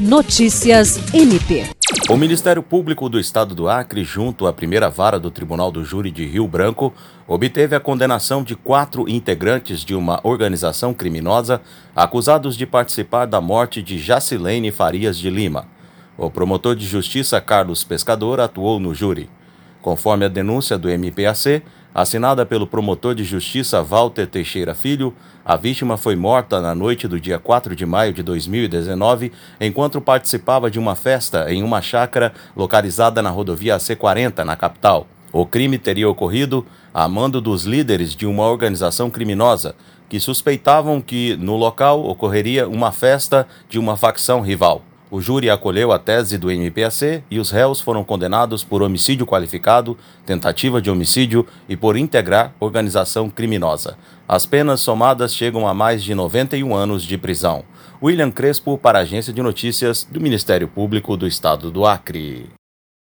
Notícias MP. O Ministério Público do Estado do Acre, junto à primeira vara do Tribunal do Júri de Rio Branco, obteve a condenação de quatro integrantes de uma organização criminosa acusados de participar da morte de Jacilene Farias de Lima. O promotor de justiça Carlos Pescador atuou no júri. Conforme a denúncia do MPAC, assinada pelo promotor de justiça Walter Teixeira Filho, a vítima foi morta na noite do dia 4 de maio de 2019, enquanto participava de uma festa em uma chácara localizada na rodovia AC40, na capital. O crime teria ocorrido a mando dos líderes de uma organização criminosa que suspeitavam que no local ocorreria uma festa de uma facção rival. O júri acolheu a tese do MPAC e os réus foram condenados por homicídio qualificado, tentativa de homicídio e por integrar organização criminosa. As penas somadas chegam a mais de 91 anos de prisão. William Crespo para a Agência de Notícias do Ministério Público do Estado do Acre.